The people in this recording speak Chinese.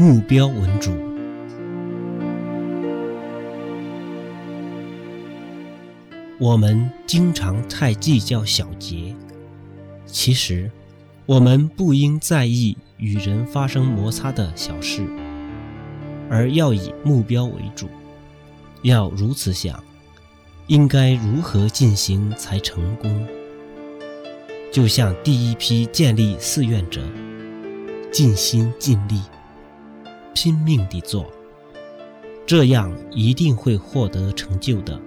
目标为主。我们经常太计较小节，其实我们不应在意与人发生摩擦的小事，而要以目标为主。要如此想，应该如何进行才成功？就像第一批建立寺院者，尽心尽力、拼命地做，这样一定会获得成就的。